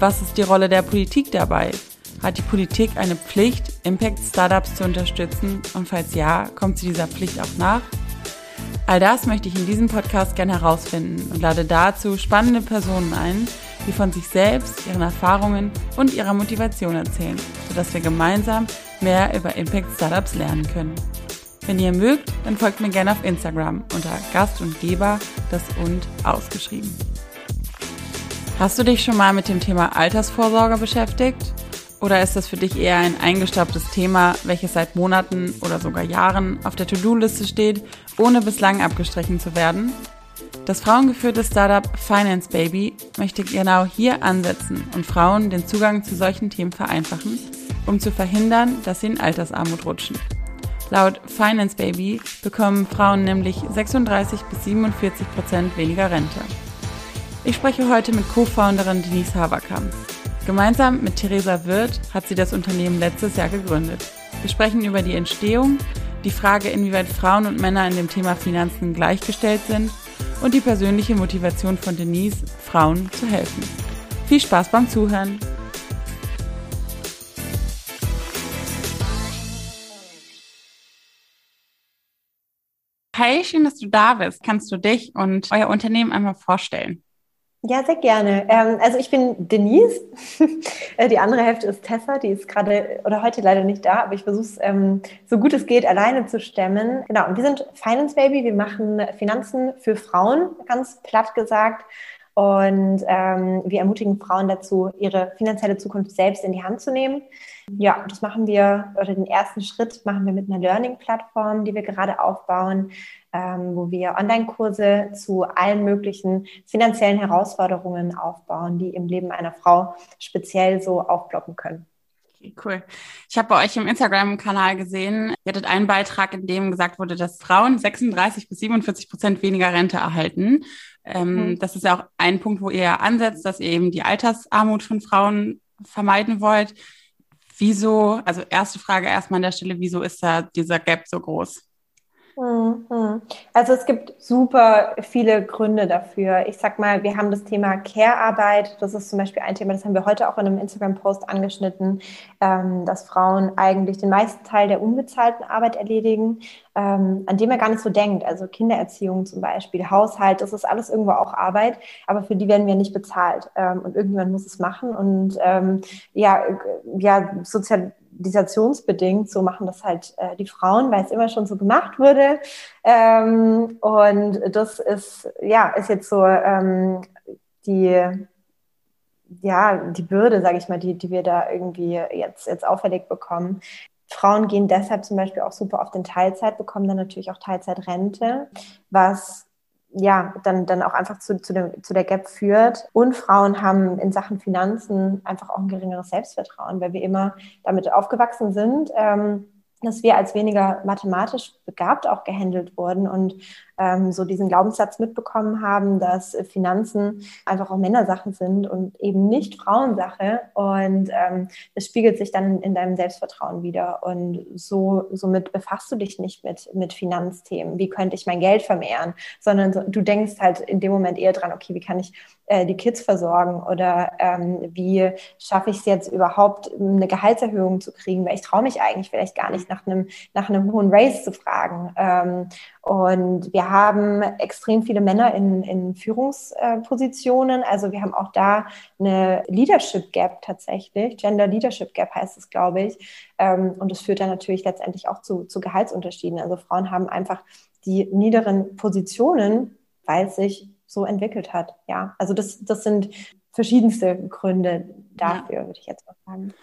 was ist die Rolle der Politik dabei? Hat die Politik eine Pflicht, Impact-Startups zu unterstützen? Und falls ja, kommt sie dieser Pflicht auch nach? All das möchte ich in diesem Podcast gerne herausfinden und lade dazu spannende Personen ein, die von sich selbst, ihren Erfahrungen und ihrer Motivation erzählen, sodass wir gemeinsam mehr über Impact-Startups lernen können. Wenn ihr mögt, dann folgt mir gerne auf Instagram unter Gast und Geber, das und ausgeschrieben. Hast du dich schon mal mit dem Thema Altersvorsorge beschäftigt? Oder ist das für dich eher ein eingestaubtes Thema, welches seit Monaten oder sogar Jahren auf der To-Do-Liste steht, ohne bislang abgestrichen zu werden? Das frauengeführte Startup Finance Baby möchte genau hier ansetzen und Frauen den Zugang zu solchen Themen vereinfachen, um zu verhindern, dass sie in Altersarmut rutschen. Laut Finance Baby bekommen Frauen nämlich 36 bis 47 Prozent weniger Rente. Ich spreche heute mit Co-Founderin Denise Haberkamp. Gemeinsam mit Theresa Wirth hat sie das Unternehmen letztes Jahr gegründet. Wir sprechen über die Entstehung, die Frage, inwieweit Frauen und Männer in dem Thema Finanzen gleichgestellt sind und die persönliche Motivation von Denise, Frauen zu helfen. Viel Spaß beim Zuhören! Hi, schön, dass du da bist. Kannst du dich und euer Unternehmen einmal vorstellen? Ja, sehr gerne. Ähm, also ich bin Denise. Äh, die andere Hälfte ist Tessa, die ist gerade oder heute leider nicht da, aber ich versuche es ähm, so gut es geht alleine zu stemmen. Genau, und wir sind Finance Baby. Wir machen Finanzen für Frauen, ganz platt gesagt. Und ähm, wir ermutigen Frauen dazu, ihre finanzielle Zukunft selbst in die Hand zu nehmen. Ja, das machen wir, oder den ersten Schritt machen wir mit einer Learning-Plattform, die wir gerade aufbauen, ähm, wo wir Online-Kurse zu allen möglichen finanziellen Herausforderungen aufbauen, die im Leben einer Frau speziell so aufploppen können. Okay, cool. Ich habe bei euch im Instagram-Kanal gesehen, ihr hattet einen Beitrag, in dem gesagt wurde, dass Frauen 36 bis 47 Prozent weniger Rente erhalten. Ähm, mhm. Das ist ja auch ein Punkt, wo ihr ansetzt, dass ihr eben die Altersarmut von Frauen vermeiden wollt. Wieso, also erste Frage erstmal an der Stelle, wieso ist da dieser Gap so groß? Mhm. Also es gibt super viele Gründe dafür. Ich sag mal, wir haben das Thema Care-Arbeit. Das ist zum Beispiel ein Thema, das haben wir heute auch in einem Instagram-Post angeschnitten, ähm, dass Frauen eigentlich den meisten Teil der unbezahlten Arbeit erledigen, ähm, an dem er gar nicht so denkt. Also Kindererziehung zum Beispiel, Haushalt, das ist alles irgendwo auch Arbeit, aber für die werden wir nicht bezahlt. Ähm, und irgendjemand muss es machen. Und ja, ja, sozial zivilisationsbedingt, so machen das halt äh, die Frauen, weil es immer schon so gemacht wurde. Ähm, und das ist, ja, ist jetzt so ähm, die, ja, die Bürde, sage ich mal, die, die wir da irgendwie jetzt, jetzt auferlegt bekommen. Frauen gehen deshalb zum Beispiel auch super auf den Teilzeit, bekommen dann natürlich auch Teilzeitrente, was ja, dann, dann auch einfach zu, zu, dem, zu der Gap führt. Und Frauen haben in Sachen Finanzen einfach auch ein geringeres Selbstvertrauen, weil wir immer damit aufgewachsen sind, ähm, dass wir als weniger mathematisch begabt auch gehandelt wurden und ähm, so diesen Glaubenssatz mitbekommen haben, dass Finanzen einfach auch Männersachen sind und eben nicht Frauensache. Und ähm, das spiegelt sich dann in deinem Selbstvertrauen wieder. Und so, somit befasst du dich nicht mit, mit Finanzthemen. Wie könnte ich mein Geld vermehren? Sondern so, du denkst halt in dem Moment eher dran, okay, wie kann ich äh, die Kids versorgen oder ähm, wie schaffe ich es jetzt überhaupt, eine Gehaltserhöhung zu kriegen, weil ich traue mich eigentlich vielleicht gar nicht nach einem, nach hohen Race zu fragen. Ähm, und wir haben extrem viele Männer in, in Führungspositionen. Also wir haben auch da eine Leadership Gap tatsächlich. Gender Leadership Gap heißt es, glaube ich. Ähm, und das führt dann natürlich letztendlich auch zu, zu Gehaltsunterschieden. Also Frauen haben einfach die niederen Positionen, weil sich so entwickelt hat. Ja, also das, das sind verschiedenste Gründe dafür, ja. würde ich jetzt mal sagen.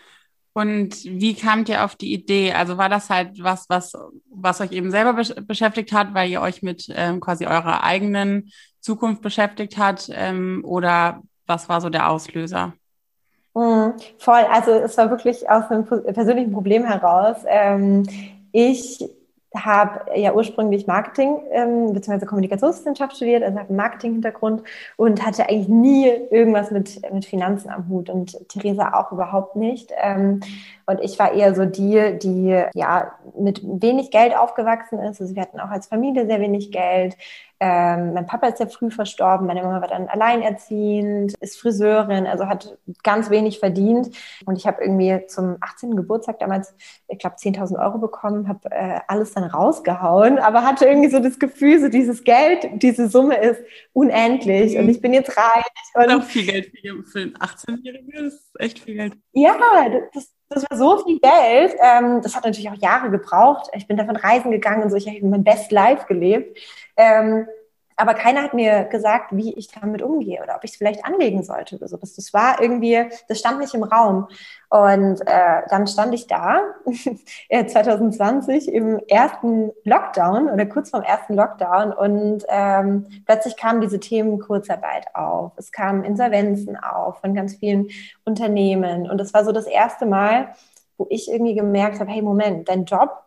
Und wie kamt ihr auf die Idee? Also war das halt was, was, was euch eben selber besch beschäftigt hat, weil ihr euch mit ähm, quasi eurer eigenen Zukunft beschäftigt hat? Ähm, oder was war so der Auslöser? Mhm, voll. Also es war wirklich aus einem persönlichen Problem heraus. Ähm, ich habe ja ursprünglich Marketing ähm, bzw. Kommunikationswissenschaft studiert, also habe einen Marketing-Hintergrund und hatte eigentlich nie irgendwas mit, mit Finanzen am Hut und Theresa auch überhaupt nicht. Ähm, und ich war eher so die, die ja mit wenig Geld aufgewachsen ist. Also wir hatten auch als Familie sehr wenig Geld. Ähm, mein Papa ist sehr früh verstorben, meine Mama war dann alleinerziehend, ist Friseurin, also hat ganz wenig verdient. Und ich habe irgendwie zum 18. Geburtstag damals, ich glaube, 10.000 Euro bekommen, habe äh, alles dann rausgehauen, aber hatte irgendwie so das Gefühl, so dieses Geld, diese Summe ist unendlich mhm. und ich bin jetzt reich. Und das ist auch viel Geld für einen 18-Jährigen, das ist echt viel Geld. Ja, das, das war so viel Geld. Ähm, das hat natürlich auch Jahre gebraucht. Ich bin davon reisen gegangen und so. Ich habe mein Best Life gelebt. Ähm, aber keiner hat mir gesagt, wie ich damit umgehe oder ob ich es vielleicht anlegen sollte oder so. Das, das war irgendwie, das stand nicht im Raum. Und äh, dann stand ich da 2020 im ersten Lockdown oder kurz vorm ersten Lockdown und ähm, plötzlich kamen diese Themen Kurzarbeit auf. Es kamen Insolvenzen auf von ganz vielen Unternehmen. Und es war so das erste Mal, wo ich irgendwie gemerkt habe, hey, Moment, dein Job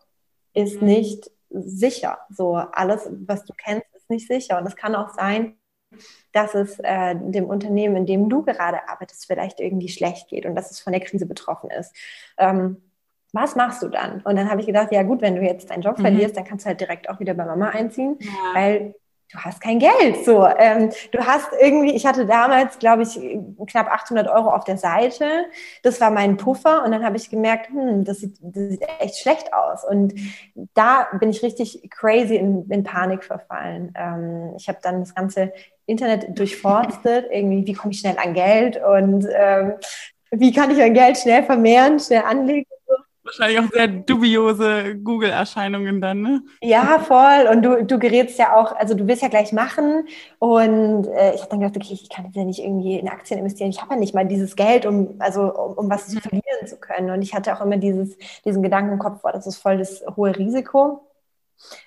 ist mhm. nicht sicher. So alles, was du kennst, nicht sicher. Und es kann auch sein, dass es äh, dem Unternehmen, in dem du gerade arbeitest, vielleicht irgendwie schlecht geht und dass es von der Krise betroffen ist. Ähm, was machst du dann? Und dann habe ich gedacht, ja gut, wenn du jetzt deinen Job mhm. verlierst, dann kannst du halt direkt auch wieder bei Mama einziehen, ja. weil du hast kein Geld. So, ähm, du hast irgendwie, ich hatte damals, glaube ich, knapp 800 Euro auf der Seite. Das war mein Puffer und dann habe ich gemerkt, hm, das sieht, das sieht echt schlecht aus. Und da bin ich richtig crazy in, in Panik verfallen. Ähm, ich habe dann das ganze Internet durchforstet, irgendwie, wie komme ich schnell an Geld und ähm, wie kann ich mein Geld schnell vermehren, schnell anlegen Wahrscheinlich auch sehr dubiose Google-Erscheinungen dann, ne? Ja, voll. Und du, du gerätst ja auch, also du willst ja gleich machen. Und äh, ich habe dann gedacht, okay, ich kann jetzt ja nicht irgendwie in Aktien investieren. Ich habe ja nicht mal dieses Geld, um, also, um, um was zu mhm. verlieren zu können. Und ich hatte auch immer dieses, diesen Gedanken im Kopf, boah, das ist voll das hohe Risiko.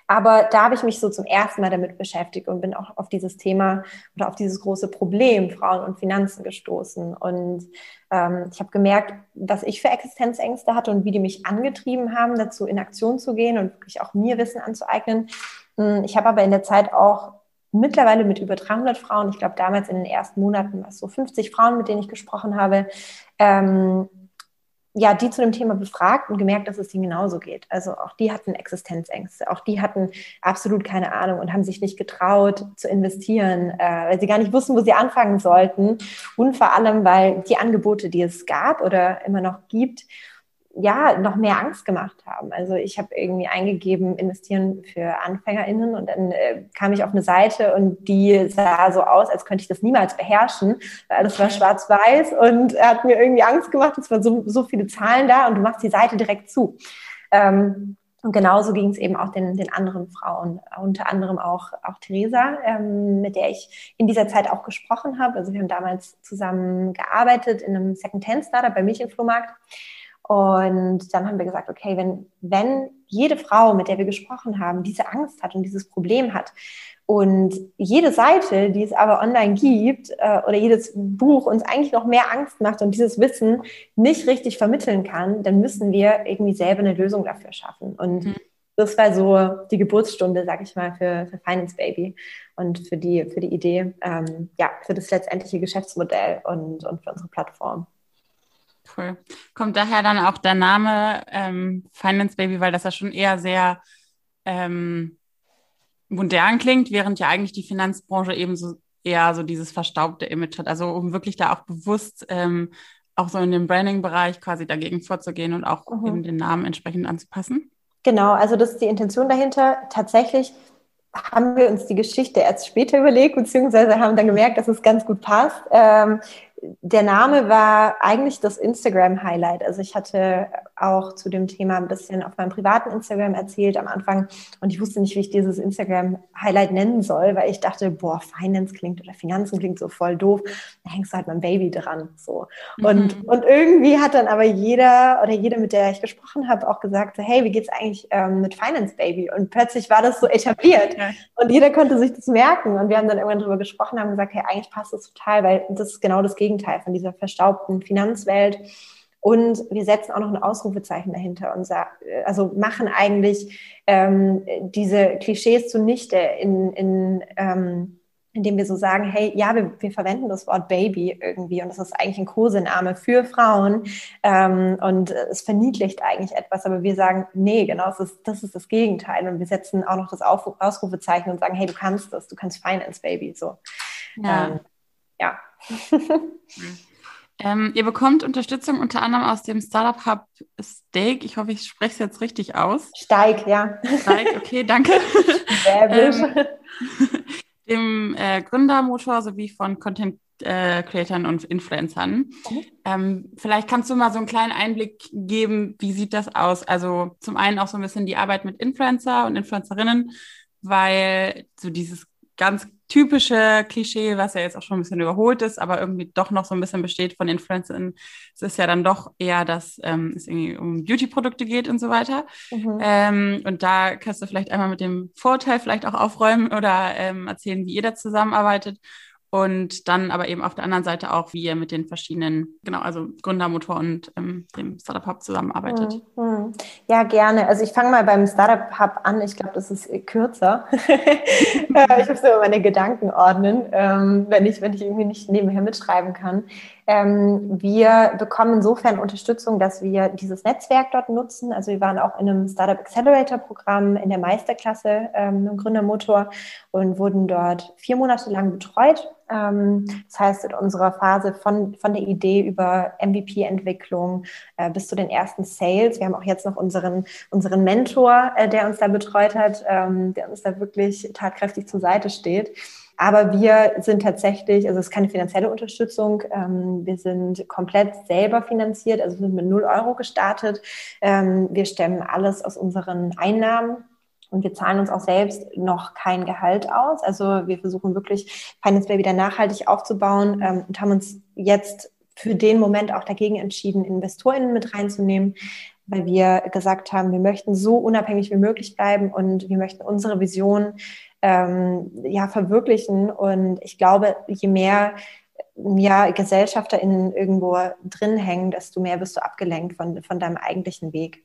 Aber da habe ich mich so zum ersten Mal damit beschäftigt und bin auch auf dieses Thema oder auf dieses große Problem Frauen und Finanzen gestoßen. Und ähm, ich habe gemerkt, was ich für Existenzängste hatte und wie die mich angetrieben haben, dazu in Aktion zu gehen und wirklich auch mir Wissen anzueignen. Hm, ich habe aber in der Zeit auch mittlerweile mit über 300 Frauen, ich glaube damals in den ersten Monaten war es so 50 Frauen, mit denen ich gesprochen habe, ähm, ja, die zu dem Thema befragt und gemerkt, dass es ihnen genauso geht. Also auch die hatten Existenzängste, auch die hatten absolut keine Ahnung und haben sich nicht getraut zu investieren, äh, weil sie gar nicht wussten, wo sie anfangen sollten. Und vor allem, weil die Angebote, die es gab oder immer noch gibt, ja, noch mehr Angst gemacht haben. Also ich habe irgendwie eingegeben, investieren für AnfängerInnen und dann äh, kam ich auf eine Seite und die sah so aus, als könnte ich das niemals beherrschen, weil alles war schwarz-weiß und hat mir irgendwie Angst gemacht, es waren so, so viele Zahlen da und du machst die Seite direkt zu. Ähm, und genauso ging es eben auch den, den anderen Frauen, unter anderem auch, auch Theresa, ähm, mit der ich in dieser Zeit auch gesprochen habe. Also wir haben damals zusammen gearbeitet in einem Second-Hand-Startup beim Mädchenflohmarkt. Und dann haben wir gesagt, okay, wenn, wenn jede Frau, mit der wir gesprochen haben, diese Angst hat und dieses Problem hat und jede Seite, die es aber online gibt äh, oder jedes Buch uns eigentlich noch mehr Angst macht und dieses Wissen nicht richtig vermitteln kann, dann müssen wir irgendwie selber eine Lösung dafür schaffen. Und mhm. das war so die Geburtsstunde, sag ich mal, für, für Finance Baby und für die, für die Idee, ähm, ja, für das letztendliche Geschäftsmodell und, und für unsere Plattform. Cool. Kommt daher dann auch der Name ähm, Finance Baby, weil das ja schon eher sehr ähm, modern klingt, während ja eigentlich die Finanzbranche eben so eher so dieses verstaubte Image hat. Also um wirklich da auch bewusst ähm, auch so in dem Branding-Bereich quasi dagegen vorzugehen und auch mhm. eben den Namen entsprechend anzupassen. Genau, also das ist die Intention dahinter. Tatsächlich haben wir uns die Geschichte erst später überlegt, beziehungsweise haben dann gemerkt, dass es ganz gut passt. Ähm, der Name war eigentlich das Instagram-Highlight. Also ich hatte auch zu dem Thema ein bisschen auf meinem privaten Instagram erzählt am Anfang und ich wusste nicht, wie ich dieses Instagram-Highlight nennen soll, weil ich dachte, boah, Finance klingt oder Finanzen klingt so voll doof. Da hängst du halt mein Baby dran. So. Und, mhm. und irgendwie hat dann aber jeder oder jede, mit der ich gesprochen habe, auch gesagt, so, hey, wie geht's eigentlich ähm, mit Finance Baby? Und plötzlich war das so etabliert. Ja. Und jeder konnte sich das merken. Und wir haben dann irgendwann drüber gesprochen, haben gesagt, hey, eigentlich passt das total, weil das ist genau das Gegenteil von dieser verstaubten Finanzwelt. Und wir setzen auch noch ein Ausrufezeichen dahinter und also machen eigentlich ähm, diese Klischees zunichte in, in ähm, indem wir so sagen, hey, ja, wir, wir verwenden das Wort Baby irgendwie und das ist eigentlich ein Kosename für Frauen ähm, und es verniedlicht eigentlich etwas, aber wir sagen, nee, genau, das ist, das ist das Gegenteil und wir setzen auch noch das Ausrufezeichen und sagen, hey, du kannst das, du kannst Finance Baby, so. Ja. Ähm, ja. Ähm, ihr bekommt Unterstützung unter anderem aus dem Startup Hub Steak. Ich hoffe, ich spreche es jetzt richtig aus. Steig, ja. Steig, okay, danke. ähm, dem äh, Gründermotor sowie von Content äh, Creatern und Influencern. Mhm. Ähm, vielleicht kannst du mal so einen kleinen Einblick geben, wie sieht das aus? Also zum einen auch so ein bisschen die Arbeit mit Influencer und Influencerinnen, weil so dieses ganz typische Klischee, was ja jetzt auch schon ein bisschen überholt ist, aber irgendwie doch noch so ein bisschen besteht von Influencern. Es ist ja dann doch eher, dass ähm, es irgendwie um Beauty-Produkte geht und so weiter. Mhm. Ähm, und da kannst du vielleicht einmal mit dem Vorteil vielleicht auch aufräumen oder ähm, erzählen, wie ihr da zusammenarbeitet und dann aber eben auf der anderen Seite auch, wie ihr mit den verschiedenen, genau, also Gründermotor und ähm, dem Startup Hub zusammenarbeitet. Mhm. Ja, gerne. Also ich fange mal beim Startup Hub an. Ich glaube, das ist kürzer. Äh, ich muss immer meine Gedanken ordnen, ähm, wenn, ich, wenn ich irgendwie nicht nebenher mitschreiben kann. Ähm, wir bekommen insofern Unterstützung, dass wir dieses Netzwerk dort nutzen. Also wir waren auch in einem Startup Accelerator Programm in der Meisterklasse ähm, im Gründermotor und wurden dort vier Monate lang betreut. Ähm, das heißt, in unserer Phase von, von der Idee über MVP-Entwicklung äh, bis zu den ersten Sales. Wir haben auch jetzt noch unseren, unseren Mentor, äh, der uns da betreut hat, ähm, der uns da wirklich tatkräftig zur Seite steht. Aber wir sind tatsächlich, also es ist keine finanzielle Unterstützung, ähm, wir sind komplett selber finanziert, also sind mit null Euro gestartet. Ähm, wir stemmen alles aus unseren Einnahmen. Und wir zahlen uns auch selbst noch kein Gehalt aus. Also wir versuchen wirklich Finance Bay wieder nachhaltig aufzubauen ähm, und haben uns jetzt für den Moment auch dagegen entschieden, InvestorInnen mit reinzunehmen, weil wir gesagt haben, wir möchten so unabhängig wie möglich bleiben und wir möchten unsere Vision ähm, ja, verwirklichen. Und ich glaube, je mehr ja, GesellschafterInnen irgendwo drin hängen, desto mehr wirst du abgelenkt von, von deinem eigentlichen Weg.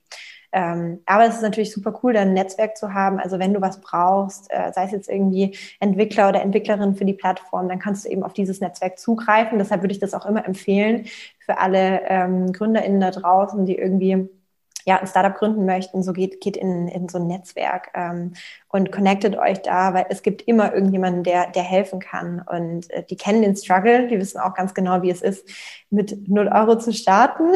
Ähm, aber es ist natürlich super cool, da ein Netzwerk zu haben. Also wenn du was brauchst, äh, sei es jetzt irgendwie Entwickler oder Entwicklerin für die Plattform, dann kannst du eben auf dieses Netzwerk zugreifen. Deshalb würde ich das auch immer empfehlen für alle ähm, GründerInnen da draußen, die irgendwie ja, ein Startup gründen möchten, so geht, geht in, in so ein Netzwerk ähm, und connectet euch da, weil es gibt immer irgendjemanden, der, der helfen kann. Und äh, die kennen den Struggle, die wissen auch ganz genau, wie es ist, mit null Euro zu starten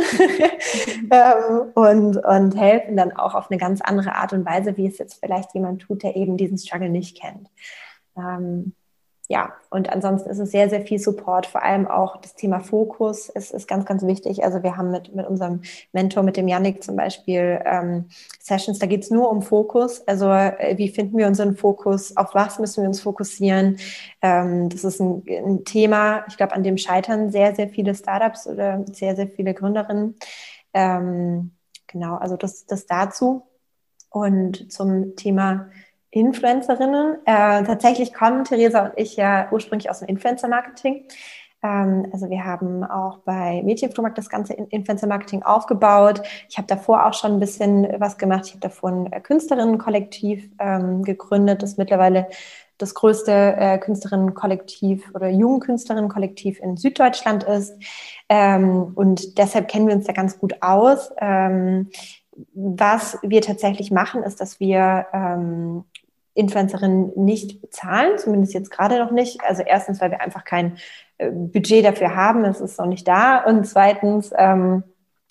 ähm, und, und helfen dann auch auf eine ganz andere Art und Weise, wie es jetzt vielleicht jemand tut, der eben diesen Struggle nicht kennt. Ähm, ja, und ansonsten ist es sehr, sehr viel Support, vor allem auch das Thema Fokus ist, ist ganz, ganz wichtig. Also wir haben mit, mit unserem Mentor, mit dem Yannick zum Beispiel, ähm, Sessions, da geht es nur um Fokus. Also äh, wie finden wir unseren Fokus, auf was müssen wir uns fokussieren? Ähm, das ist ein, ein Thema, ich glaube, an dem scheitern sehr, sehr viele Startups oder sehr, sehr viele Gründerinnen. Ähm, genau, also das, das dazu. Und zum Thema Influencerinnen. Äh, tatsächlich kommen Theresa und ich ja ursprünglich aus dem Influencer-Marketing. Ähm, also wir haben auch bei Mädchenflohmarkt das ganze Influencer-Marketing aufgebaut. Ich habe davor auch schon ein bisschen was gemacht. Ich habe davor ein Künstlerinnenkollektiv ähm, gegründet, das mittlerweile das größte äh, Künstlerinnenkollektiv oder Jugendkünstlerinnenkollektiv in Süddeutschland ist. Ähm, und deshalb kennen wir uns da ganz gut aus. Ähm, was wir tatsächlich machen, ist, dass wir ähm, Influencerinnen nicht bezahlen, zumindest jetzt gerade noch nicht. Also erstens, weil wir einfach kein äh, Budget dafür haben, es ist noch nicht da. Und zweitens, ähm,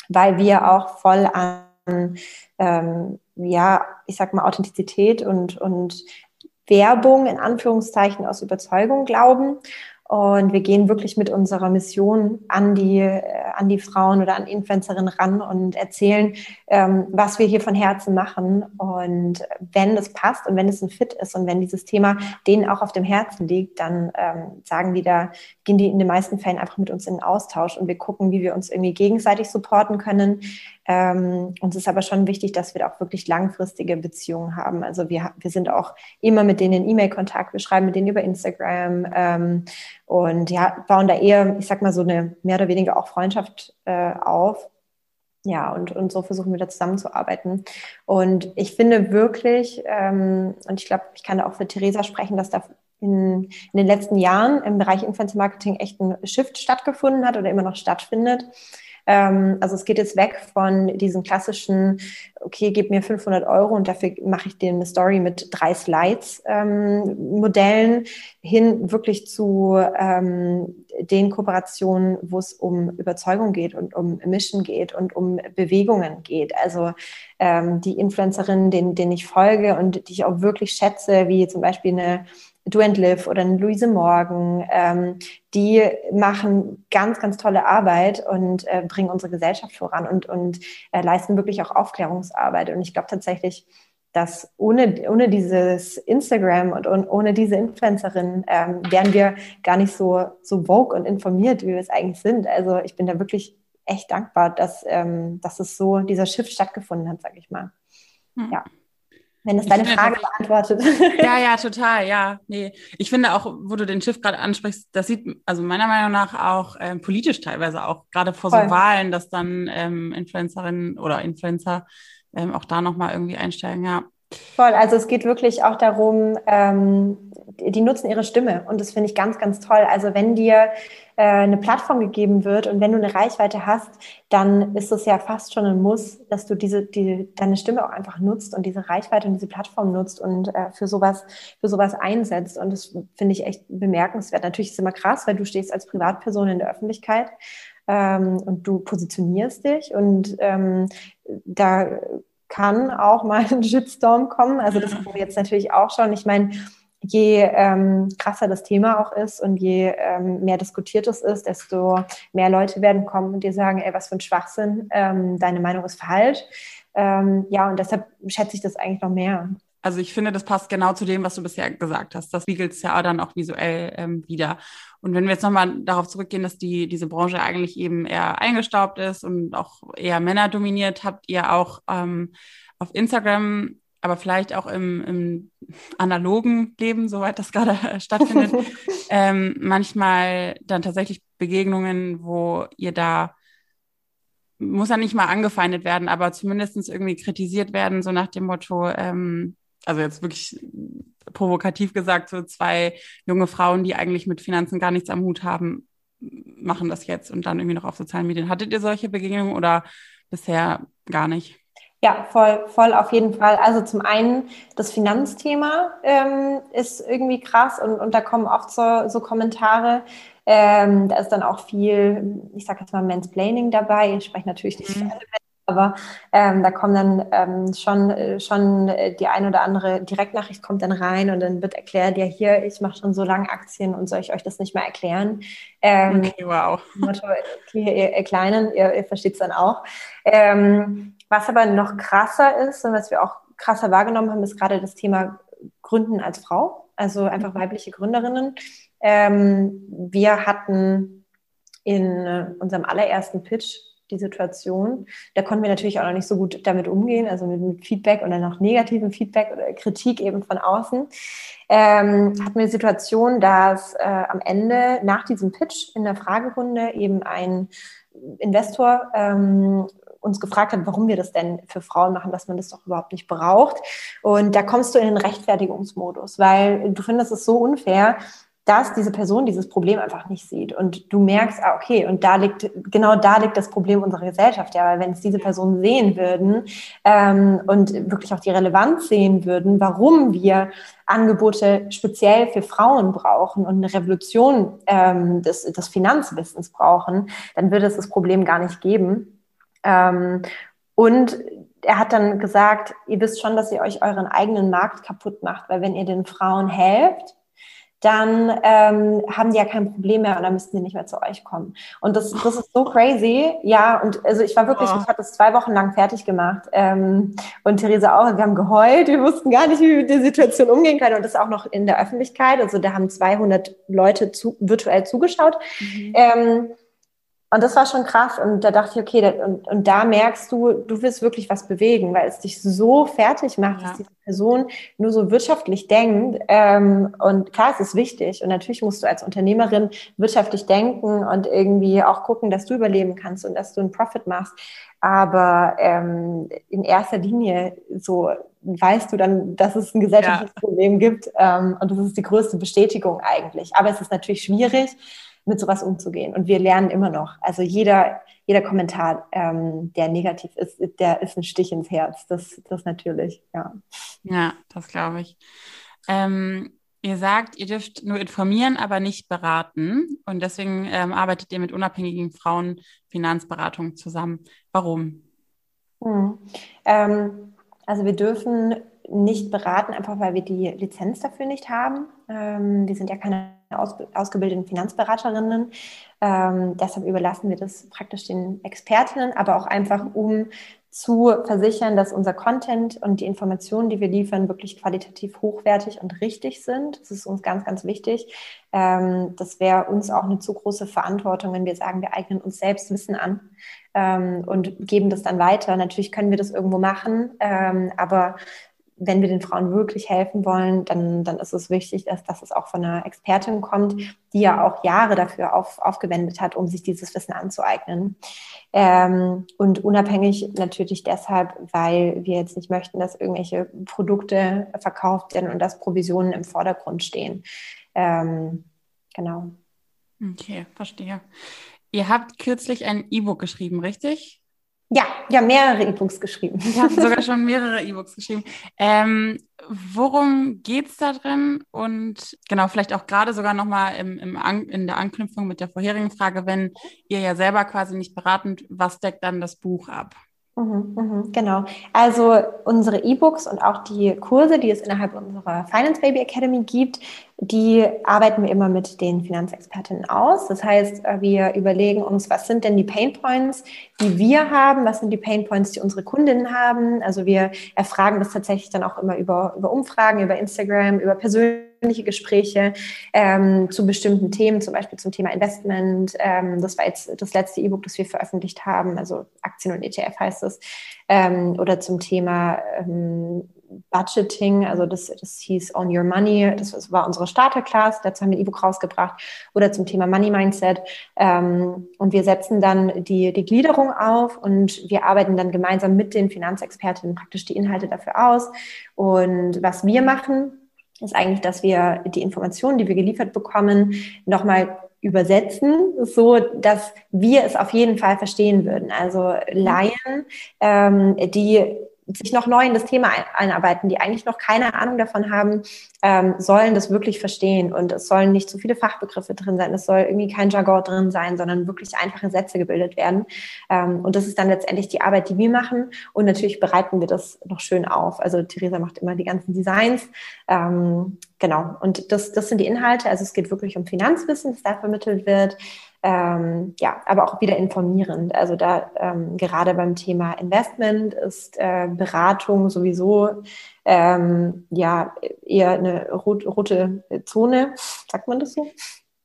weil wir auch voll an, ähm, ja, ich sag mal, Authentizität und, und Werbung in Anführungszeichen aus Überzeugung glauben. Und wir gehen wirklich mit unserer Mission an die, äh, an die Frauen oder an Influencerinnen ran und erzählen, ähm, was wir hier von Herzen machen. Und wenn das passt und wenn es ein Fit ist und wenn dieses Thema denen auch auf dem Herzen liegt, dann ähm, sagen die da, gehen die in den meisten Fällen einfach mit uns in den Austausch und wir gucken, wie wir uns irgendwie gegenseitig supporten können. Ähm, uns ist aber schon wichtig, dass wir da auch wirklich langfristige Beziehungen haben. Also wir, wir sind auch immer mit denen in E-Mail-Kontakt, wir schreiben mit denen über Instagram ähm, und ja, bauen da eher, ich sag mal, so eine mehr oder weniger auch Freundschaft äh, auf. Ja, und, und so versuchen wir da zusammenzuarbeiten. Und ich finde wirklich, ähm, und ich glaube, ich kann da auch für Theresa sprechen, dass da in, in den letzten Jahren im Bereich Influencer Marketing echt ein Shift stattgefunden hat oder immer noch stattfindet. Ähm, also es geht jetzt weg von diesen klassischen, okay, gib mir 500 Euro und dafür mache ich dir eine Story mit drei Slides ähm, Modellen hin wirklich zu ähm, den Kooperationen, wo es um Überzeugung geht und um Mission geht und um Bewegungen geht. Also ähm, die Influencerinnen, denen, denen ich folge und die ich auch wirklich schätze, wie zum Beispiel eine Du and Live oder eine Luise Morgan, ähm, die machen ganz, ganz tolle Arbeit und äh, bringen unsere Gesellschaft voran und, und äh, leisten wirklich auch Aufklärungsarbeit. Und ich glaube tatsächlich, dass ohne, ohne dieses Instagram und, und ohne diese Influencerin ähm, wären wir gar nicht so, so vogue und informiert, wie wir es eigentlich sind. Also ich bin da wirklich echt dankbar, dass, ähm, dass es so, dieser Shift stattgefunden hat, sage ich mal. Hm. Ja. Wenn es deine Frage beantwortet. Ja, ja, total, ja. Nee. Ich finde auch, wo du den Schiff gerade ansprichst, das sieht also meiner Meinung nach auch ähm, politisch teilweise auch, gerade vor Voll. so Wahlen, dass dann ähm, Influencerinnen oder Influencer ähm, auch da nochmal irgendwie einsteigen, ja. Voll, also es geht wirklich auch darum, ähm, die nutzen ihre Stimme und das finde ich ganz, ganz toll. Also wenn dir äh, eine Plattform gegeben wird und wenn du eine Reichweite hast, dann ist es ja fast schon ein Muss, dass du diese, die, deine Stimme auch einfach nutzt und diese Reichweite und diese Plattform nutzt und äh, für sowas, für sowas einsetzt. Und das finde ich echt bemerkenswert. Natürlich ist es immer krass, weil du stehst als Privatperson in der Öffentlichkeit ähm, und du positionierst dich und ähm, da kann auch mal ein Shitstorm kommen. Also das haben wir jetzt natürlich auch schon. Ich meine, je ähm, krasser das Thema auch ist und je ähm, mehr diskutiert es ist, desto mehr Leute werden kommen und dir sagen, ey, was für ein Schwachsinn, ähm, deine Meinung ist falsch. Ähm, ja, und deshalb schätze ich das eigentlich noch mehr. Also ich finde, das passt genau zu dem, was du bisher gesagt hast. Das spiegelt es ja dann auch visuell ähm, wieder. Und wenn wir jetzt nochmal darauf zurückgehen, dass die, diese Branche eigentlich eben eher eingestaubt ist und auch eher Männer dominiert, habt ihr auch ähm, auf Instagram aber vielleicht auch im, im analogen Leben, soweit das gerade stattfindet, ähm, manchmal dann tatsächlich Begegnungen, wo ihr da muss ja nicht mal angefeindet werden, aber zumindest irgendwie kritisiert werden, so nach dem Motto, ähm, also jetzt wirklich provokativ gesagt, so zwei junge Frauen, die eigentlich mit Finanzen gar nichts am Hut haben, machen das jetzt und dann irgendwie noch auf sozialen Medien. Hattet ihr solche Begegnungen oder bisher gar nicht? Ja, voll, voll auf jeden Fall. Also zum einen das Finanzthema ähm, ist irgendwie krass und, und da kommen oft so, so Kommentare. Ähm, da ist dann auch viel, ich sage jetzt mal Mansplaining dabei. Ich spreche natürlich nicht mhm. für alle aber ähm, da kommen dann ähm, schon, schon die ein oder andere Direktnachricht kommt dann rein und dann wird erklärt, ja hier, ich mache schon so lange Aktien und soll ich euch das nicht mehr erklären? Ähm, okay, wow. Motto, okay, ihr, ihr Kleinen, ihr, ihr versteht es dann auch. Ähm, was aber noch krasser ist und was wir auch krasser wahrgenommen haben, ist gerade das Thema Gründen als Frau, also einfach weibliche Gründerinnen. Ähm, wir hatten in äh, unserem allerersten Pitch die Situation. Da konnten wir natürlich auch noch nicht so gut damit umgehen, also mit, mit Feedback oder noch negativem Feedback oder Kritik eben von außen. Ähm, hatten wir die Situation, dass äh, am Ende nach diesem Pitch in der Fragerunde eben ein Investor ähm, uns gefragt hat, warum wir das denn für Frauen machen, dass man das doch überhaupt nicht braucht. Und da kommst du in den Rechtfertigungsmodus, weil du findest es so unfair, dass diese Person dieses Problem einfach nicht sieht. Und du merkst, ah, okay, und da liegt, genau da liegt das Problem unserer Gesellschaft. Ja, weil wenn es diese Personen sehen würden ähm, und wirklich auch die Relevanz sehen würden, warum wir Angebote speziell für Frauen brauchen und eine Revolution ähm, des, des Finanzwissens brauchen, dann würde es das Problem gar nicht geben. Ähm, und er hat dann gesagt, ihr wisst schon, dass ihr euch euren eigenen Markt kaputt macht, weil wenn ihr den Frauen helft, dann ähm, haben die ja kein Problem mehr und dann müssten die nicht mehr zu euch kommen. Und das, das ist so crazy. Ja, und also ich war wirklich, oh. ich habe das zwei Wochen lang fertig gemacht. Ähm, und Theresa auch, wir haben geheult, wir wussten gar nicht, wie wir mit der Situation umgehen können. Und das auch noch in der Öffentlichkeit. Also da haben 200 Leute zu, virtuell zugeschaut. Mhm. Ähm, und das war schon krass. Und da dachte ich, okay, da, und, und da merkst du, du willst wirklich was bewegen, weil es dich so fertig macht, ja. dass diese Person nur so wirtschaftlich denkt. Ähm, und klar, es ist wichtig. Und natürlich musst du als Unternehmerin wirtschaftlich denken und irgendwie auch gucken, dass du überleben kannst und dass du einen Profit machst. Aber ähm, in erster Linie so weißt du dann, dass es ein gesellschaftliches ja. Problem gibt. Ähm, und das ist die größte Bestätigung eigentlich. Aber es ist natürlich schwierig mit sowas umzugehen. Und wir lernen immer noch. Also jeder, jeder Kommentar, ähm, der negativ ist, der ist ein Stich ins Herz. Das, das natürlich, ja. Ja, das glaube ich. Ähm, ihr sagt, ihr dürft nur informieren, aber nicht beraten. Und deswegen ähm, arbeitet ihr mit unabhängigen Frauen Finanzberatung zusammen. Warum? Hm. Ähm, also wir dürfen nicht beraten, einfach weil wir die Lizenz dafür nicht haben. Ähm, wir sind ja keine aus, ausgebildeten Finanzberaterinnen. Ähm, deshalb überlassen wir das praktisch den Expertinnen, aber auch einfach, um zu versichern, dass unser Content und die Informationen, die wir liefern, wirklich qualitativ hochwertig und richtig sind. Das ist uns ganz, ganz wichtig. Ähm, das wäre uns auch eine zu große Verantwortung, wenn wir sagen, wir eignen uns selbst Wissen an ähm, und geben das dann weiter. Natürlich können wir das irgendwo machen, ähm, aber wenn wir den Frauen wirklich helfen wollen, dann, dann ist es wichtig, dass, dass es auch von einer Expertin kommt, die ja auch Jahre dafür auf, aufgewendet hat, um sich dieses Wissen anzueignen. Ähm, und unabhängig natürlich deshalb, weil wir jetzt nicht möchten, dass irgendwelche Produkte verkauft werden und dass Provisionen im Vordergrund stehen. Ähm, genau. Okay, verstehe. Ihr habt kürzlich ein E-Book geschrieben, richtig? Ja, ja, mehrere E-Books geschrieben. Ich habe sogar schon mehrere E-Books geschrieben. Ähm, worum geht es da drin? Und genau, vielleicht auch gerade sogar nochmal im, im An in der Anknüpfung mit der vorherigen Frage, wenn ihr ja selber quasi nicht beratend, was deckt dann das Buch ab? Mhm, mhm, genau. Also unsere E-Books und auch die Kurse, die es innerhalb unserer Finance Baby Academy gibt, die arbeiten wir immer mit den Finanzexpertinnen aus. Das heißt, äh, wir überlegen uns, was sind denn die Pain Points, die wir haben, was sind die Pain Points, die unsere Kundinnen haben. Also wir erfragen das tatsächlich dann auch immer über, über Umfragen, über Instagram, über persönliche Gespräche ähm, zu bestimmten Themen, zum Beispiel zum Thema Investment. Ähm, das war jetzt das letzte E-Book, das wir veröffentlicht haben, also Aktien und ETF heißt es, ähm, oder zum Thema ähm, Budgeting, also das, das hieß On Your Money, das war unsere Starter-Class, dazu haben wir ein E-Book rausgebracht, oder zum Thema Money Mindset. Ähm, und wir setzen dann die, die Gliederung auf und wir arbeiten dann gemeinsam mit den Finanzexpertinnen praktisch die Inhalte dafür aus. Und was wir machen, ist eigentlich, dass wir die Informationen, die wir geliefert bekommen, nochmal übersetzen, so dass wir es auf jeden Fall verstehen würden. Also Laien, ähm, die sich noch neu in das Thema einarbeiten, die eigentlich noch keine Ahnung davon haben, ähm, sollen das wirklich verstehen. Und es sollen nicht zu viele Fachbegriffe drin sein, es soll irgendwie kein Jargon drin sein, sondern wirklich einfache Sätze gebildet werden. Ähm, und das ist dann letztendlich die Arbeit, die wir machen. Und natürlich bereiten wir das noch schön auf. Also Theresa macht immer die ganzen Designs. Ähm, genau. Und das, das sind die Inhalte. Also es geht wirklich um Finanzwissen, das da vermittelt wird ähm, ja, aber auch wieder informierend. Also da ähm, gerade beim Thema Investment ist äh, Beratung sowieso ähm, ja eher eine rot, rote Zone. Sagt man das so?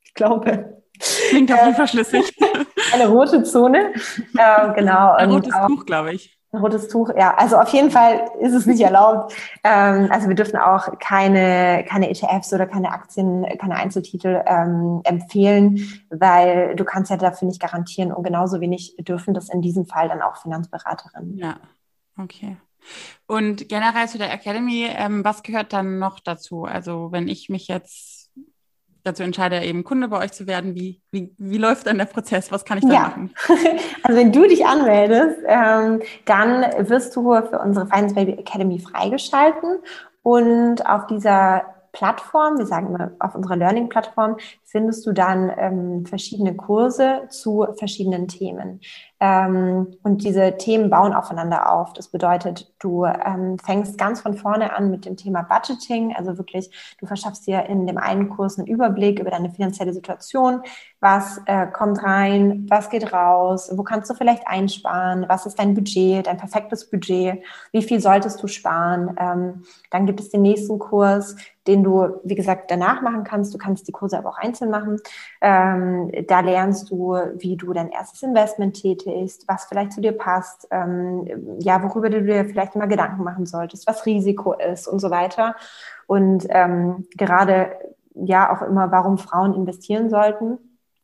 Ich glaube. Klingt auf jeden Fall schlüssig. Eine rote Zone. Äh, genau. Ein rotes Tuch, glaube ich. Ein rotes Tuch, ja. Also auf jeden Fall ist es nicht erlaubt. Ähm, also wir dürfen auch keine, keine ETFs oder keine Aktien, keine Einzeltitel ähm, empfehlen, weil du kannst ja dafür nicht garantieren und genauso wenig dürfen das in diesem Fall dann auch Finanzberaterinnen. Ja, okay. Und generell zu der Academy, ähm, was gehört dann noch dazu? Also wenn ich mich jetzt dazu entscheide, eben Kunde bei euch zu werden, wie, wie, wie läuft dann der Prozess? Was kann ich da ja. machen? Also wenn du dich anmeldest, ähm, dann wirst du für unsere Finance Baby Academy freigeschalten und auf dieser Plattform, wir sagen immer auf unserer Learning-Plattform, findest du dann ähm, verschiedene Kurse zu verschiedenen Themen. Ähm, und diese Themen bauen aufeinander auf. Das bedeutet, du ähm, fängst ganz von vorne an mit dem Thema Budgeting, also wirklich, du verschaffst dir in dem einen Kurs einen Überblick über deine finanzielle Situation, was äh, kommt rein, was geht raus, wo kannst du vielleicht einsparen, was ist dein Budget, dein perfektes Budget, wie viel solltest du sparen. Ähm, dann gibt es den nächsten Kurs, den du, wie gesagt, danach machen kannst. Du kannst die Kurse aber auch einzeln machen. Ähm, da lernst du, wie du dein erstes Investment tätigst, was vielleicht zu dir passt, ähm, ja, worüber du dir vielleicht mal Gedanken machen solltest, was Risiko ist und so weiter. Und ähm, gerade ja auch immer, warum Frauen investieren sollten.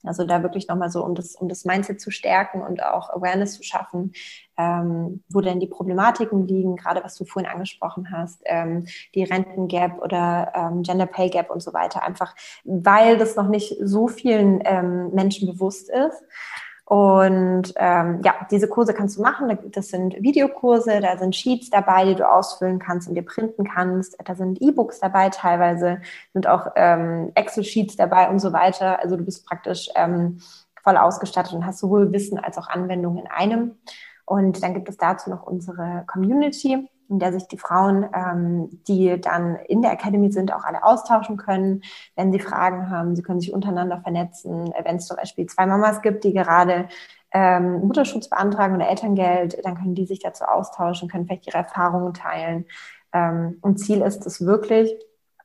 Also da wirklich nochmal so, um das, um das Mindset zu stärken und auch Awareness zu schaffen, ähm, wo denn die Problematiken liegen, gerade was du vorhin angesprochen hast, ähm, die Rentengap oder ähm, Gender Pay Gap und so weiter, einfach weil das noch nicht so vielen ähm, Menschen bewusst ist. Und ähm, ja, diese Kurse kannst du machen. Das sind Videokurse, da sind Sheets dabei, die du ausfüllen kannst und dir printen kannst. Da sind E-Books dabei, teilweise sind auch ähm, Excel-Sheets dabei und so weiter. Also du bist praktisch ähm, voll ausgestattet und hast sowohl Wissen als auch Anwendung in einem. Und dann gibt es dazu noch unsere Community in der sich die Frauen, ähm, die dann in der Academy sind, auch alle austauschen können, wenn sie Fragen haben. Sie können sich untereinander vernetzen. Wenn es zum Beispiel zwei Mamas gibt, die gerade ähm, Mutterschutz beantragen oder Elterngeld, dann können die sich dazu austauschen, können vielleicht ihre Erfahrungen teilen. Ähm, und Ziel ist es wirklich,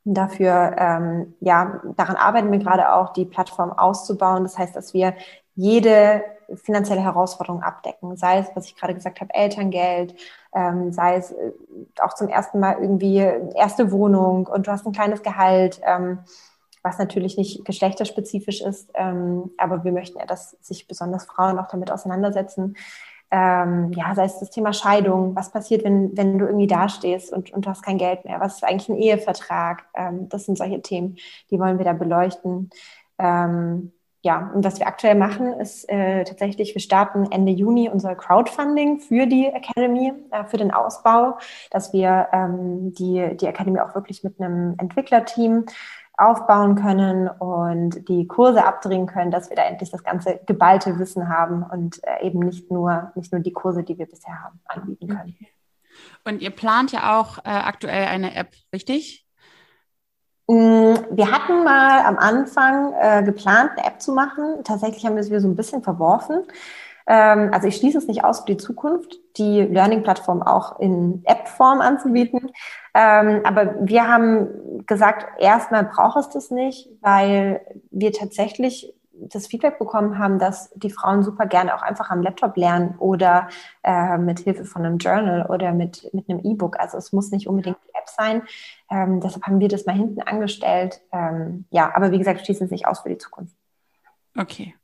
dafür, ähm, ja, daran arbeiten wir gerade auch, die Plattform auszubauen. Das heißt, dass wir jede finanzielle Herausforderung abdecken, sei es, was ich gerade gesagt habe, Elterngeld, ähm, sei es äh, auch zum ersten Mal irgendwie erste Wohnung und du hast ein kleines Gehalt, ähm, was natürlich nicht geschlechterspezifisch ist, ähm, aber wir möchten ja, dass sich besonders Frauen auch damit auseinandersetzen. Ähm, ja, sei es das Thema Scheidung, was passiert, wenn, wenn du irgendwie dastehst und, und du hast kein Geld mehr, was ist eigentlich ein Ehevertrag? Ähm, das sind solche Themen, die wollen wir da beleuchten. Ähm, ja, und was wir aktuell machen, ist äh, tatsächlich, wir starten Ende Juni unser Crowdfunding für die Academy, äh, für den Ausbau, dass wir ähm, die, die Academy auch wirklich mit einem Entwicklerteam aufbauen können und die Kurse abdrehen können, dass wir da endlich das ganze geballte Wissen haben und äh, eben nicht nur, nicht nur die Kurse, die wir bisher haben, anbieten können. Und ihr plant ja auch äh, aktuell eine App, richtig? Mm, wir hatten mal am Anfang äh, geplant, eine App zu machen. Tatsächlich haben wir es wieder so ein bisschen verworfen. Ähm, also ich schließe es nicht aus für die Zukunft, die Learning-Plattform auch in App-Form anzubieten. Ähm, aber wir haben gesagt, erstmal braucht es das nicht, weil wir tatsächlich das Feedback bekommen haben, dass die Frauen super gerne auch einfach am Laptop lernen oder äh, mit Hilfe von einem Journal oder mit, mit einem E-Book. Also es muss nicht unbedingt die App sein. Ähm, deshalb haben wir das mal hinten angestellt. Ähm, ja, aber wie gesagt, schließen es nicht aus für die Zukunft. Okay.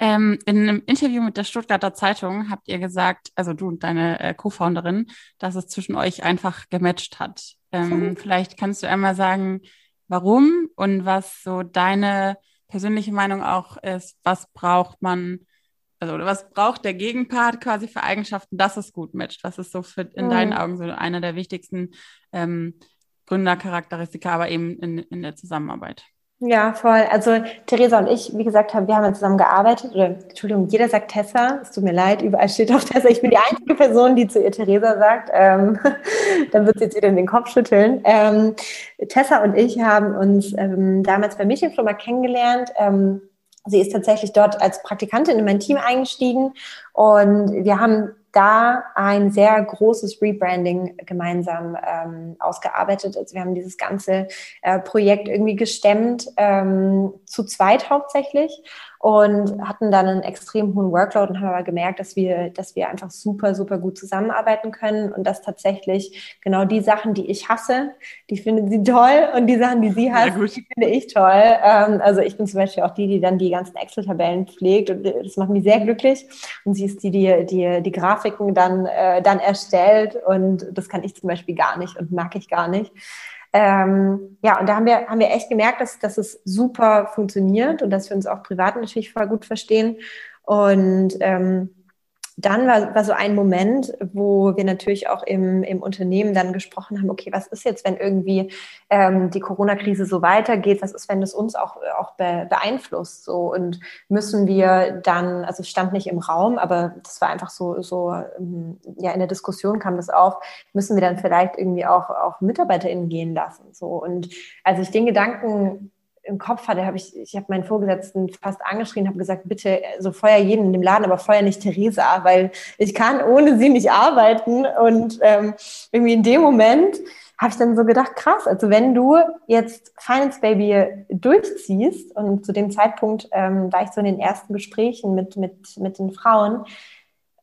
Ähm, in einem Interview mit der Stuttgarter Zeitung habt ihr gesagt, also du und deine äh, Co-Founderin, dass es zwischen euch einfach gematcht hat. Ähm, vielleicht kannst du einmal sagen, warum und was so deine persönliche Meinung auch ist, was braucht man, also was braucht der Gegenpart quasi für Eigenschaften, dass es gut matcht? Was ist so für, in mhm. deinen Augen so einer der wichtigsten ähm, Gründercharakteristika, aber eben in, in der Zusammenarbeit? Ja, voll. Also Theresa und ich, wie gesagt, haben, wir haben ja zusammen gearbeitet. Oder Entschuldigung, jeder sagt Tessa. Es tut mir leid, überall steht auch Tessa. Ich bin die einzige Person, die zu ihr Theresa sagt. Ähm, dann wird sie jetzt wieder in den Kopf schütteln. Ähm, Tessa und ich haben uns ähm, damals bei Mädchenflummer kennengelernt. Ähm, sie ist tatsächlich dort als Praktikantin in mein Team eingestiegen und wir haben da ein sehr großes Rebranding gemeinsam ähm, ausgearbeitet. Also wir haben dieses ganze äh, Projekt irgendwie gestemmt, ähm, zu zweit hauptsächlich und hatten dann einen extrem hohen Workload und haben aber gemerkt, dass wir, dass wir einfach super, super gut zusammenarbeiten können und dass tatsächlich genau die Sachen, die ich hasse, die findet sie toll und die Sachen, die sie hasst, die finde ich toll. Ähm, also ich bin zum Beispiel auch die, die dann die ganzen Excel-Tabellen pflegt und das macht mich sehr glücklich und sie ist die, die die, die Grafiken dann, äh, dann erstellt und das kann ich zum Beispiel gar nicht und mag ich gar nicht. Ähm, ja, und da haben wir, haben wir echt gemerkt, dass, dass es super funktioniert und dass wir uns auch privat natürlich voll gut verstehen. Und ähm, dann war, war so ein Moment, wo wir natürlich auch im, im Unternehmen dann gesprochen haben, okay, was ist jetzt, wenn irgendwie ähm, die Corona-Krise so weitergeht? Was ist, wenn das uns auch, auch be beeinflusst? So und müssen wir dann, also es stand nicht im Raum, aber das war einfach so, so ähm, ja, in der Diskussion kam das auf, müssen wir dann vielleicht irgendwie auch, auch MitarbeiterInnen gehen lassen? So und als ich den Gedanken im Kopf hatte, habe ich, ich habe meinen Vorgesetzten fast angeschrien, habe gesagt, bitte, so feuer jeden in dem Laden, aber feuer nicht Theresa, weil ich kann ohne sie nicht arbeiten. Und ähm, irgendwie in dem Moment habe ich dann so gedacht, krass, also wenn du jetzt Finance Baby durchziehst und zu dem Zeitpunkt ähm, war ich so in den ersten Gesprächen mit, mit, mit den Frauen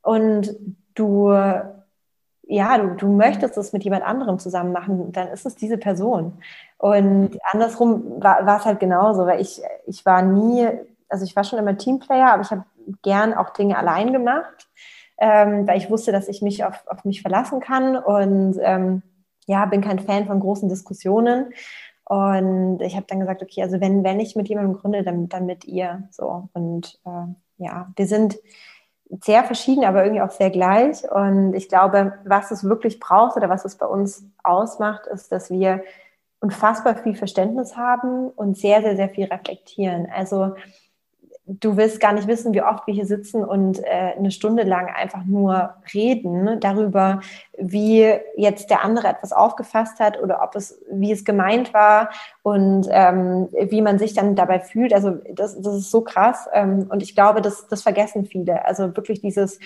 und du ja, du, du möchtest es mit jemand anderem zusammen machen, dann ist es diese Person. Und andersrum war, es halt genauso, weil ich, ich war nie, also ich war schon immer Teamplayer, aber ich habe gern auch Dinge allein gemacht, ähm, weil ich wusste, dass ich mich auf, auf mich verlassen kann und ähm, ja, bin kein Fan von großen Diskussionen. Und ich habe dann gesagt, okay, also wenn, wenn ich mit jemandem gründe, dann, dann mit ihr. So. Und äh, ja, wir sind sehr verschieden, aber irgendwie auch sehr gleich. Und ich glaube, was es wirklich braucht oder was es bei uns ausmacht, ist, dass wir unfassbar viel Verständnis haben und sehr, sehr, sehr viel reflektieren. Also du willst gar nicht wissen, wie oft wir hier sitzen und äh, eine Stunde lang einfach nur reden darüber, wie jetzt der andere etwas aufgefasst hat oder ob es, wie es gemeint war und ähm, wie man sich dann dabei fühlt. Also das, das ist so krass ähm, und ich glaube, das, das vergessen viele. Also wirklich dieses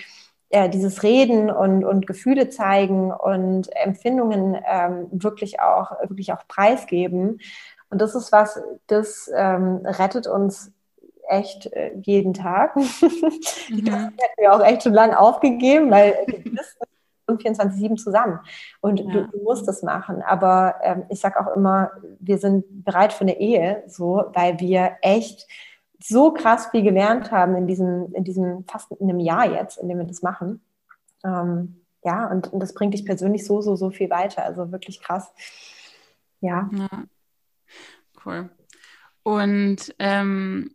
äh, dieses Reden und, und Gefühle zeigen und Empfindungen ähm, wirklich auch wirklich auch preisgeben. Und das ist was, das ähm, rettet uns echt äh, jeden Tag. Mhm. Das hätten wir auch echt schon lange aufgegeben, weil wir sind 24-7 zusammen. Und ja. du, du, musst das machen. Aber ähm, ich sage auch immer, wir sind bereit für eine Ehe, so, weil wir echt so krass viel gelernt haben in diesem, in diesem fast in einem Jahr jetzt, in dem wir das machen. Ähm, ja, und, und, das bringt dich persönlich so, so, so viel weiter. Also wirklich krass. Ja. ja. Cool. Und ähm,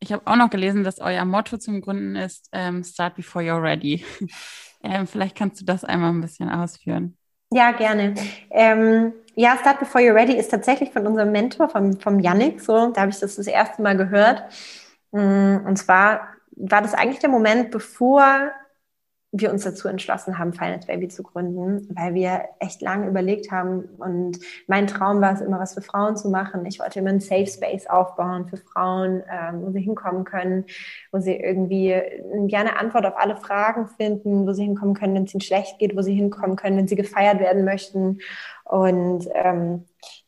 ich habe auch noch gelesen, dass euer Motto zum Gründen ist, ähm, Start before you're ready. ähm, vielleicht kannst du das einmal ein bisschen ausführen. Ja, gerne. Ähm, ja, Start Before You're Ready ist tatsächlich von unserem Mentor, vom, vom Yannick, so, da habe ich das das erste Mal gehört. Mm, und zwar war das eigentlich der Moment, bevor wir uns dazu entschlossen haben, Finance Baby zu gründen, weil wir echt lange überlegt haben. Und mein Traum war es immer, was für Frauen zu machen. Ich wollte immer einen Safe Space aufbauen für Frauen, ähm, wo sie hinkommen können, wo sie irgendwie ja eine Antwort auf alle Fragen finden, wo sie hinkommen können, wenn es ihnen schlecht geht, wo sie hinkommen können, wenn sie gefeiert werden möchten. Und ähm,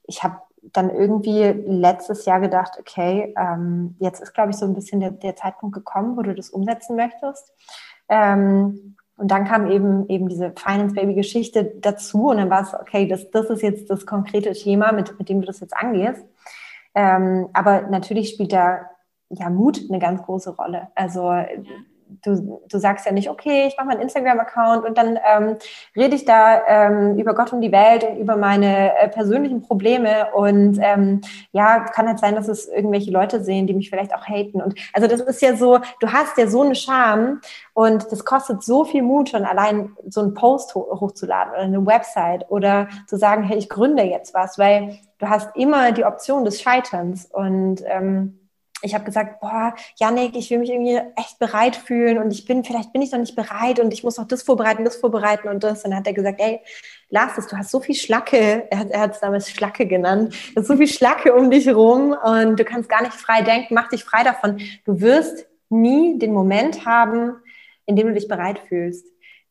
ich habe dann irgendwie letztes Jahr gedacht, okay, ähm, jetzt ist, glaube ich, so ein bisschen der, der Zeitpunkt gekommen, wo du das umsetzen möchtest. Ähm, und dann kam eben eben diese Finance Baby Geschichte dazu und dann war es, okay, das, das ist jetzt das konkrete Thema, mit, mit dem du das jetzt angehst. Ähm, aber natürlich spielt da ja Mut eine ganz große Rolle. Also du, du sagst ja nicht, okay, ich mache meinen Instagram-Account und dann ähm, rede ich da ähm, über Gott und die Welt und über meine äh, persönlichen Probleme und ähm, ja, kann halt sein, dass es irgendwelche Leute sehen, die mich vielleicht auch haten und also das ist ja so, du hast ja so eine Scham und das kostet so viel Mut schon allein so einen Post ho hochzuladen oder eine Website oder zu sagen, hey, ich gründe jetzt was, weil du hast immer die Option des Scheiterns und ähm, ich habe gesagt, boah, Janik, ich will mich irgendwie echt bereit fühlen und ich bin, vielleicht bin ich noch nicht bereit und ich muss noch das vorbereiten, das vorbereiten und das. Und dann hat er gesagt, ey, lass es, du hast so viel Schlacke, er hat, es damals Schlacke genannt, du hast so viel Schlacke um dich rum und du kannst gar nicht frei denken, mach dich frei davon. Du wirst nie den Moment haben, in dem du dich bereit fühlst.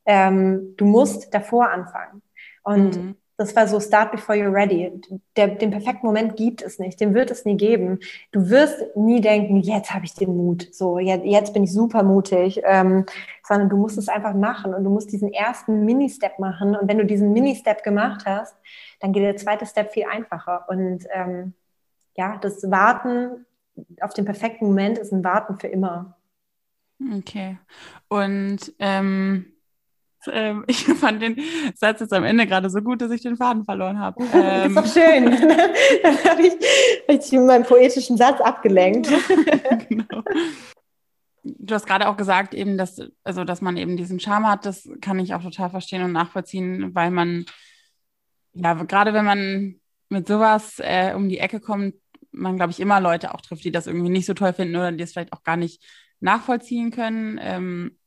Ähm, du musst davor anfangen. Und mhm. Das war so Start before you're ready. Der, den perfekten Moment gibt es nicht, den wird es nie geben. Du wirst nie denken, jetzt habe ich den Mut, so jetzt, jetzt bin ich super mutig, ähm, sondern du musst es einfach machen und du musst diesen ersten Mini-Step machen. Und wenn du diesen Mini-Step gemacht hast, dann geht der zweite Step viel einfacher. Und ähm, ja, das Warten auf den perfekten Moment ist ein Warten für immer. Okay. Und ähm ähm, ich fand den Satz jetzt am Ende gerade so gut, dass ich den Faden verloren habe. Ähm, das ist doch schön. Dann habe ich, ich mit meinem poetischen Satz abgelenkt. genau. du hast gerade auch gesagt, eben, dass, also, dass man eben diesen Charme hat, das kann ich auch total verstehen und nachvollziehen, weil man, ja, gerade wenn man mit sowas äh, um die Ecke kommt, man, glaube ich, immer Leute auch trifft, die das irgendwie nicht so toll finden oder die es vielleicht auch gar nicht nachvollziehen können. Ähm,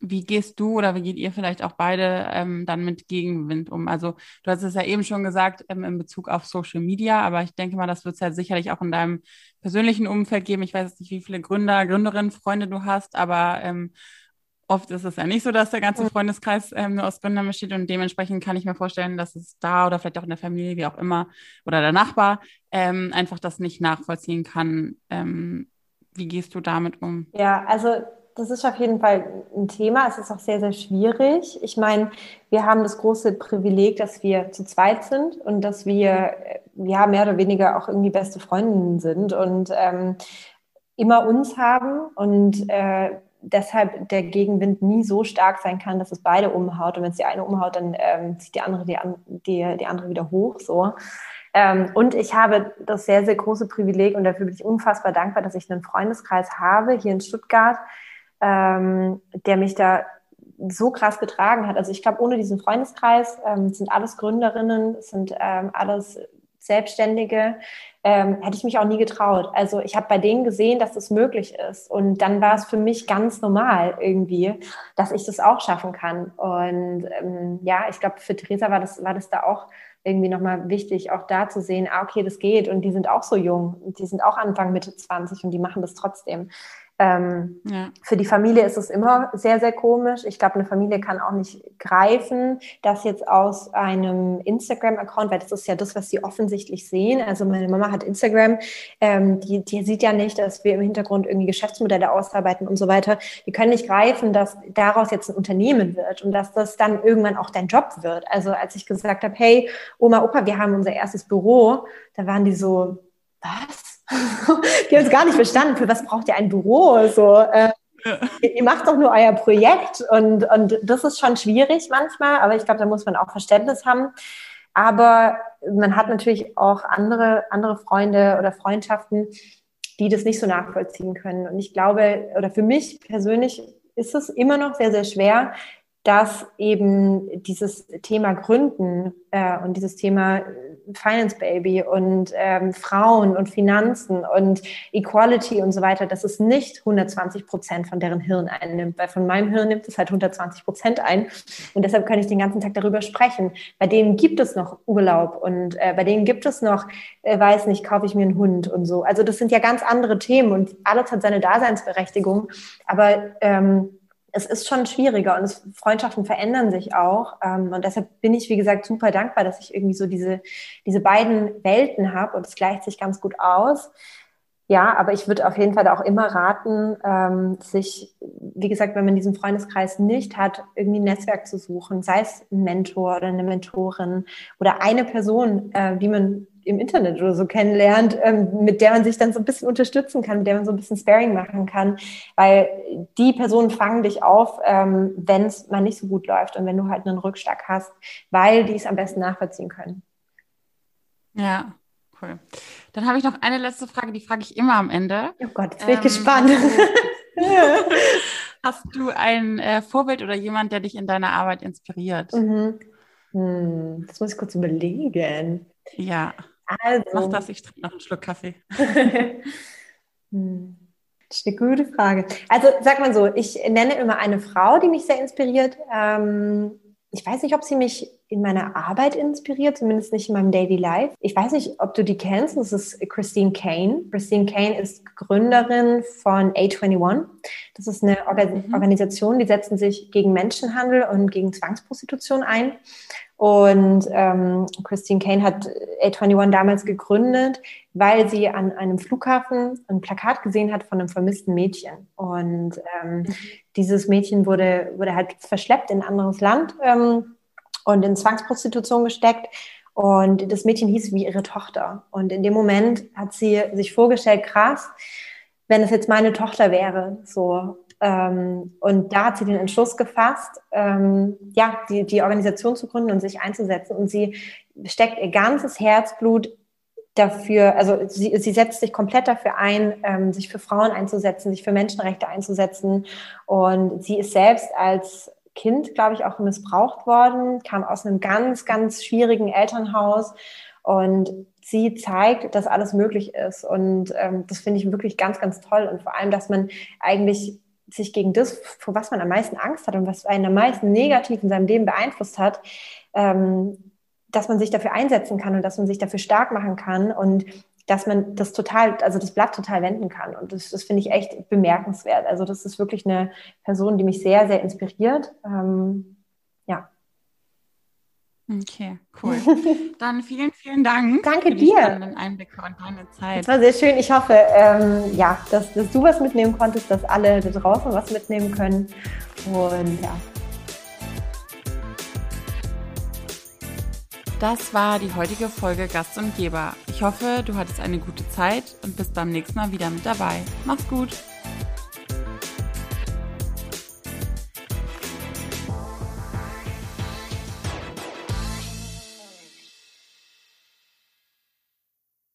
wie gehst du oder wie geht ihr vielleicht auch beide ähm, dann mit Gegenwind um? Also du hast es ja eben schon gesagt ähm, in Bezug auf Social Media, aber ich denke mal, das wird es ja sicherlich auch in deinem persönlichen Umfeld geben. Ich weiß nicht, wie viele Gründer, Gründerinnen, Freunde du hast, aber ähm, oft ist es ja nicht so, dass der ganze Freundeskreis ähm, nur aus Gründern besteht und dementsprechend kann ich mir vorstellen, dass es da oder vielleicht auch in der Familie, wie auch immer, oder der Nachbar ähm, einfach das nicht nachvollziehen kann. Ähm, wie gehst du damit um? Ja, also das ist auf jeden Fall ein Thema. Es ist auch sehr, sehr schwierig. Ich meine, wir haben das große Privileg, dass wir zu zweit sind und dass wir ja mehr oder weniger auch irgendwie beste Freundinnen sind und ähm, immer uns haben und äh, deshalb der Gegenwind nie so stark sein kann, dass es beide umhaut. Und wenn es die eine umhaut, dann ähm, zieht die andere die, die, die andere wieder hoch. So. Ähm, und ich habe das sehr, sehr große Privileg und dafür bin ich unfassbar dankbar, dass ich einen Freundeskreis habe hier in Stuttgart, ähm, der mich da so krass getragen hat. Also ich glaube, ohne diesen Freundeskreis ähm, sind alles Gründerinnen, sind ähm, alles Selbstständige, ähm, hätte ich mich auch nie getraut. Also ich habe bei denen gesehen, dass das möglich ist. Und dann war es für mich ganz normal irgendwie, dass ich das auch schaffen kann. Und ähm, ja, ich glaube, für Theresa war das, war das da auch irgendwie nochmal wichtig, auch da zu sehen, ah, okay, das geht. Und die sind auch so jung. Die sind auch Anfang, Mitte 20 und die machen das trotzdem. Ähm, ja. Für die Familie ist es immer sehr, sehr komisch. Ich glaube, eine Familie kann auch nicht greifen, dass jetzt aus einem Instagram-Account, weil das ist ja das, was sie offensichtlich sehen. Also meine Mama hat Instagram, ähm, die, die sieht ja nicht, dass wir im Hintergrund irgendwie Geschäftsmodelle ausarbeiten und so weiter. Die können nicht greifen, dass daraus jetzt ein Unternehmen wird und dass das dann irgendwann auch dein Job wird. Also als ich gesagt habe, hey, Oma, Opa, wir haben unser erstes Büro, da waren die so, was? Die haben es gar nicht verstanden, für was braucht ihr ein Büro? So, äh, ihr macht doch nur euer Projekt und, und das ist schon schwierig manchmal, aber ich glaube, da muss man auch Verständnis haben. Aber man hat natürlich auch andere, andere Freunde oder Freundschaften, die das nicht so nachvollziehen können. Und ich glaube, oder für mich persönlich ist es immer noch sehr, sehr schwer, dass eben dieses Thema Gründen äh, und dieses Thema Finance Baby und ähm, Frauen und Finanzen und Equality und so weiter, dass es nicht 120 Prozent von deren Hirn einnimmt, weil von meinem Hirn nimmt es halt 120 Prozent ein und deshalb kann ich den ganzen Tag darüber sprechen. Bei denen gibt es noch Urlaub und äh, bei denen gibt es noch, äh, weiß nicht, kaufe ich mir einen Hund und so. Also das sind ja ganz andere Themen und alles hat seine Daseinsberechtigung, aber ähm, es ist schon schwieriger und es, Freundschaften verändern sich auch. Ähm, und deshalb bin ich, wie gesagt, super dankbar, dass ich irgendwie so diese, diese beiden Welten habe und es gleicht sich ganz gut aus. Ja, aber ich würde auf jeden Fall auch immer raten, ähm, sich, wie gesagt, wenn man diesen Freundeskreis nicht hat, irgendwie ein Netzwerk zu suchen, sei es ein Mentor oder eine Mentorin oder eine Person, äh, die man im Internet oder so kennenlernt, ähm, mit der man sich dann so ein bisschen unterstützen kann, mit der man so ein bisschen Sparing machen kann, weil die Personen fangen dich auf, ähm, wenn es mal nicht so gut läuft und wenn du halt einen Rückschlag hast, weil die es am besten nachvollziehen können. Ja, cool. Dann habe ich noch eine letzte Frage, die frage ich immer am Ende. Oh Gott, jetzt bin ich ähm, gespannt. Hast du ein äh, Vorbild oder jemand, der dich in deiner Arbeit inspiriert? Mhm. Hm, das muss ich kurz überlegen. Ja. Also. Mach das, ich trinke noch einen Schluck Kaffee. hm. Das ist eine gute Frage. Also sag mal so, ich nenne immer eine Frau, die mich sehr inspiriert. Ähm, ich weiß nicht, ob sie mich in meiner Arbeit inspiriert, zumindest nicht in meinem Daily Life. Ich weiß nicht, ob du die kennst. Das ist Christine Kane. Christine Kane ist Gründerin von A21. Das ist eine mhm. Organisation, die setzen sich gegen Menschenhandel und gegen Zwangsprostitution ein. Und ähm, Christine Kane hat A21 damals gegründet, weil sie an einem Flughafen ein Plakat gesehen hat von einem vermissten Mädchen. Und ähm, dieses Mädchen wurde, wurde halt verschleppt in ein anderes Land ähm, und in Zwangsprostitution gesteckt. Und das Mädchen hieß wie ihre Tochter. Und in dem Moment hat sie sich vorgestellt, krass, wenn es jetzt meine Tochter wäre, so ähm, und da hat sie den Entschluss gefasst, ähm, ja, die, die Organisation zu gründen und sich einzusetzen. Und sie steckt ihr ganzes Herzblut dafür, also sie, sie setzt sich komplett dafür ein, ähm, sich für Frauen einzusetzen, sich für Menschenrechte einzusetzen. Und sie ist selbst als Kind, glaube ich, auch missbraucht worden, kam aus einem ganz, ganz schwierigen Elternhaus und sie zeigt, dass alles möglich ist. Und ähm, das finde ich wirklich ganz, ganz toll. Und vor allem, dass man eigentlich sich gegen das, vor was man am meisten Angst hat und was einen am meisten negativ in seinem Leben beeinflusst hat, ähm, dass man sich dafür einsetzen kann und dass man sich dafür stark machen kann und dass man das total, also das Blatt total wenden kann. Und das, das finde ich echt bemerkenswert. Also das ist wirklich eine Person, die mich sehr, sehr inspiriert. Ähm. Okay, cool. Dann vielen, vielen Dank. Danke für die dir. Einblicke und deine Zeit. Das war sehr schön. Ich hoffe, ähm, ja, dass, dass du was mitnehmen konntest, dass alle da draußen was mitnehmen können. Und ja, Das war die heutige Folge Gast und Geber. Ich hoffe, du hattest eine gute Zeit und bist beim nächsten Mal wieder mit dabei. Mach's gut!